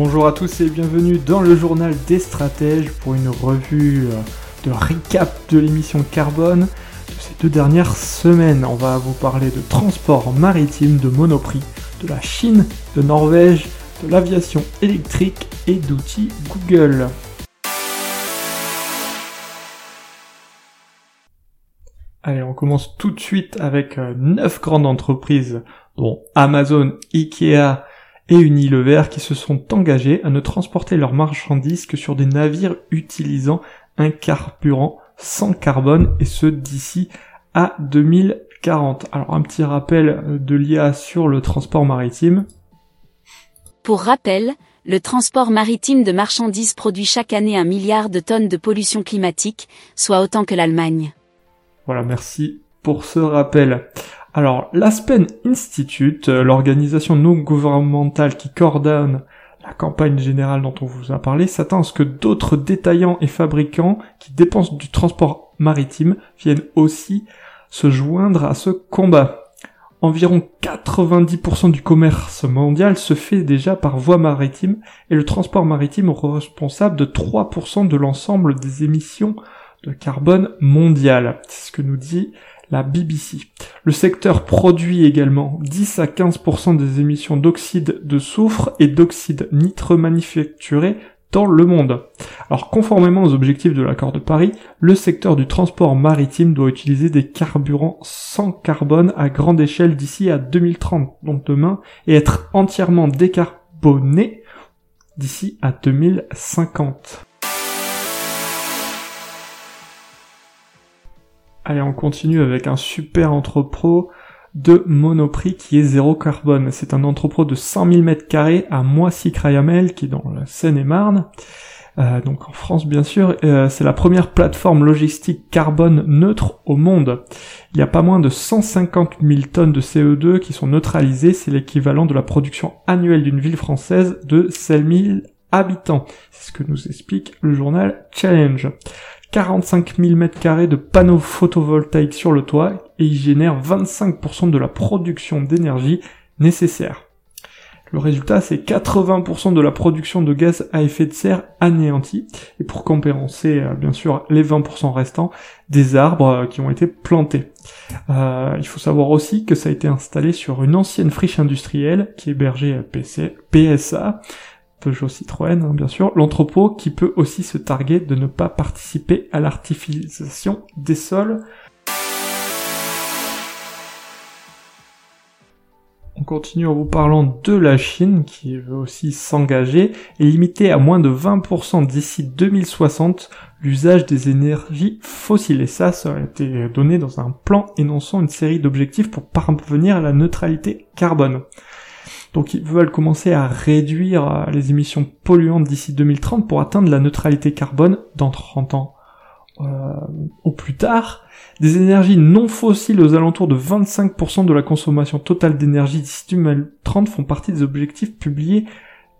Bonjour à tous et bienvenue dans le journal des stratèges pour une revue euh, de recap de l'émission Carbone de ces deux dernières semaines. On va vous parler de transport maritime, de Monoprix, de la Chine, de Norvège, de l'aviation électrique et d'outils Google. Allez, on commence tout de suite avec euh, neuf grandes entreprises dont Amazon, Ikea, et Unilever qui se sont engagés à ne transporter leurs marchandises que sur des navires utilisant un carburant sans carbone et ce d'ici à 2040. Alors un petit rappel de l'IA sur le transport maritime. Pour rappel, le transport maritime de marchandises produit chaque année un milliard de tonnes de pollution climatique, soit autant que l'Allemagne. Voilà, merci pour ce rappel. Alors, l'Aspen Institute, euh, l'organisation non gouvernementale qui coordonne la campagne générale dont on vous a parlé, s'attend à ce que d'autres détaillants et fabricants qui dépensent du transport maritime viennent aussi se joindre à ce combat. Environ 90% du commerce mondial se fait déjà par voie maritime et le transport maritime est responsable de 3% de l'ensemble des émissions de carbone mondiales. C'est ce que nous dit la BBC. Le secteur produit également 10 à 15% des émissions d'oxyde de soufre et d'oxyde nitreux manufacturés dans le monde. Alors conformément aux objectifs de l'accord de Paris, le secteur du transport maritime doit utiliser des carburants sans carbone à grande échelle d'ici à 2030, donc demain, et être entièrement décarboné d'ici à 2050. Allez, on continue avec un super entrepôt de Monoprix qui est zéro carbone. C'est un entrepôt de 100 000 m2 à Moissy-Crayamel qui est dans la Seine-et-Marne. Euh, donc en France bien sûr, euh, c'est la première plateforme logistique carbone neutre au monde. Il y a pas moins de 150 000 tonnes de CO2 qui sont neutralisées, c'est l'équivalent de la production annuelle d'une ville française de 7 000 habitants. C'est ce que nous explique le journal Challenge. 45 000 m2 de panneaux photovoltaïques sur le toit et il génère 25% de la production d'énergie nécessaire. Le résultat, c'est 80% de la production de gaz à effet de serre anéantie. Et pour compenser, euh, bien sûr, les 20% restants, des arbres euh, qui ont été plantés. Euh, il faut savoir aussi que ça a été installé sur une ancienne friche industrielle qui hébergeait PSA, Peugeot Citroën, hein, bien sûr, l'entrepôt qui peut aussi se targuer de ne pas participer à l'artificialisation des sols. On continue en vous parlant de la Chine qui veut aussi s'engager et limiter à moins de 20% d'ici 2060 l'usage des énergies fossiles. Et ça, ça a été donné dans un plan énonçant une série d'objectifs pour parvenir à la neutralité carbone. Donc ils veulent commencer à réduire euh, les émissions polluantes d'ici 2030 pour atteindre la neutralité carbone dans 30 ans euh, au plus tard. Des énergies non fossiles aux alentours de 25% de la consommation totale d'énergie d'ici 2030 font partie des objectifs publiés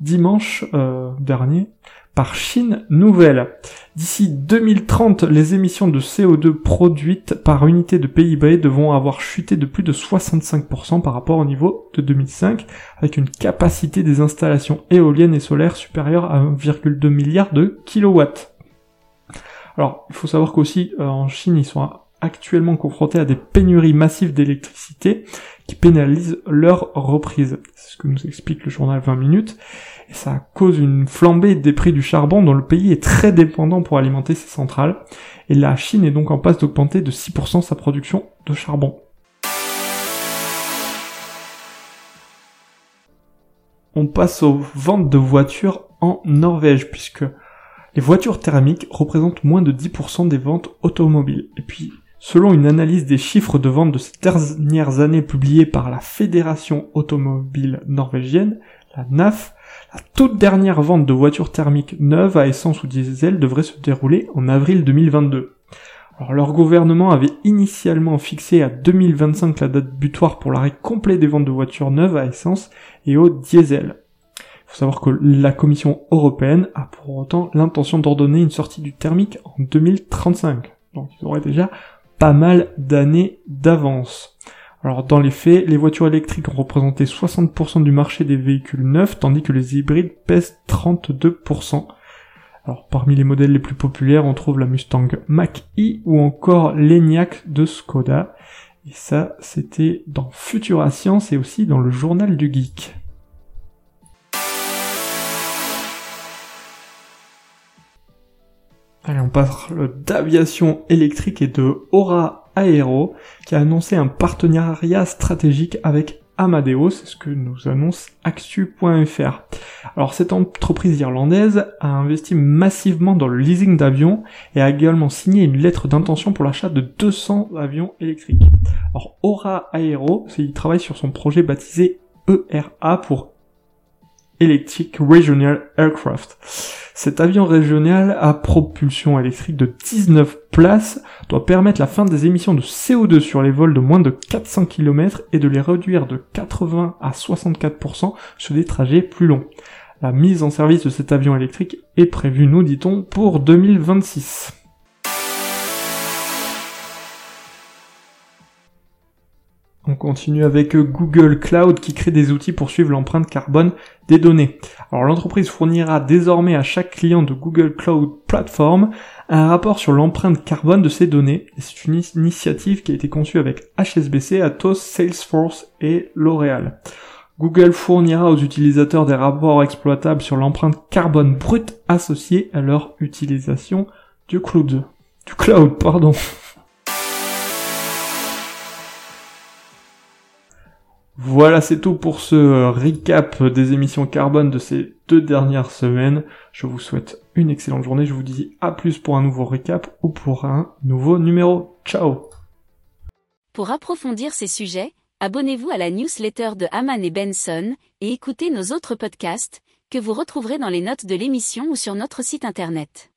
dimanche euh, dernier par Chine Nouvelle. D'ici 2030, les émissions de CO2 produites par unité de PIB devront avoir chuté de plus de 65% par rapport au niveau de 2005, avec une capacité des installations éoliennes et solaires supérieure à 1,2 milliard de kilowatts. Alors, il faut savoir qu'aussi euh, en Chine, ils sont actuellement confrontés à des pénuries massives d'électricité qui pénalisent leur reprise. C'est ce que nous explique le journal 20 minutes et ça cause une flambée des prix du charbon dont le pays est très dépendant pour alimenter ses centrales, et la Chine est donc en passe d'augmenter de 6% sa production de charbon. On passe aux ventes de voitures en Norvège, puisque les voitures thermiques représentent moins de 10% des ventes automobiles. Et puis, selon une analyse des chiffres de vente de ces dernières années publiée par la Fédération automobile norvégienne, la NAF, La toute dernière vente de voitures thermiques neuves à essence ou diesel devrait se dérouler en avril 2022. Alors leur gouvernement avait initialement fixé à 2025 la date butoir pour l'arrêt complet des ventes de voitures neuves à essence et au diesel. Il faut savoir que la Commission européenne a pour autant l'intention d'ordonner une sortie du thermique en 2035. Donc ils auraient déjà pas mal d'années d'avance. Alors dans les faits, les voitures électriques ont représenté 60% du marché des véhicules neufs, tandis que les hybrides pèsent 32%. Alors parmi les modèles les plus populaires, on trouve la Mustang Mach-E ou encore l'ENIAC de Skoda. Et ça, c'était dans Futura Science et aussi dans le journal du geek. Allez, on parle d'aviation électrique et de Aura Aero qui a annoncé un partenariat stratégique avec Amadeus, c'est ce que nous annonce Actu.fr. Alors cette entreprise irlandaise a investi massivement dans le leasing d'avions et a également signé une lettre d'intention pour l'achat de 200 avions électriques. Alors Aura Aero, il travaille sur son projet baptisé ERA pour Electric Regional Aircraft. Cet avion régional à propulsion électrique de 19 places doit permettre la fin des émissions de CO2 sur les vols de moins de 400 km et de les réduire de 80 à 64% sur des trajets plus longs. La mise en service de cet avion électrique est prévue, nous dit-on, pour 2026. On continue avec Google Cloud qui crée des outils pour suivre l'empreinte carbone des données. Alors l'entreprise fournira désormais à chaque client de Google Cloud Platform un rapport sur l'empreinte carbone de ses données. C'est une initiative qui a été conçue avec HSBC, Atos, Salesforce et L'Oréal. Google fournira aux utilisateurs des rapports exploitables sur l'empreinte carbone brute associée à leur utilisation du cloud. Du cloud, pardon. Voilà, c'est tout pour ce euh, recap des émissions carbone de ces deux dernières semaines. Je vous souhaite une excellente journée. Je vous dis à plus pour un nouveau recap ou pour un nouveau numéro. Ciao Pour approfondir ces sujets, abonnez-vous à la newsletter de Haman et Benson et écoutez nos autres podcasts que vous retrouverez dans les notes de l'émission ou sur notre site internet.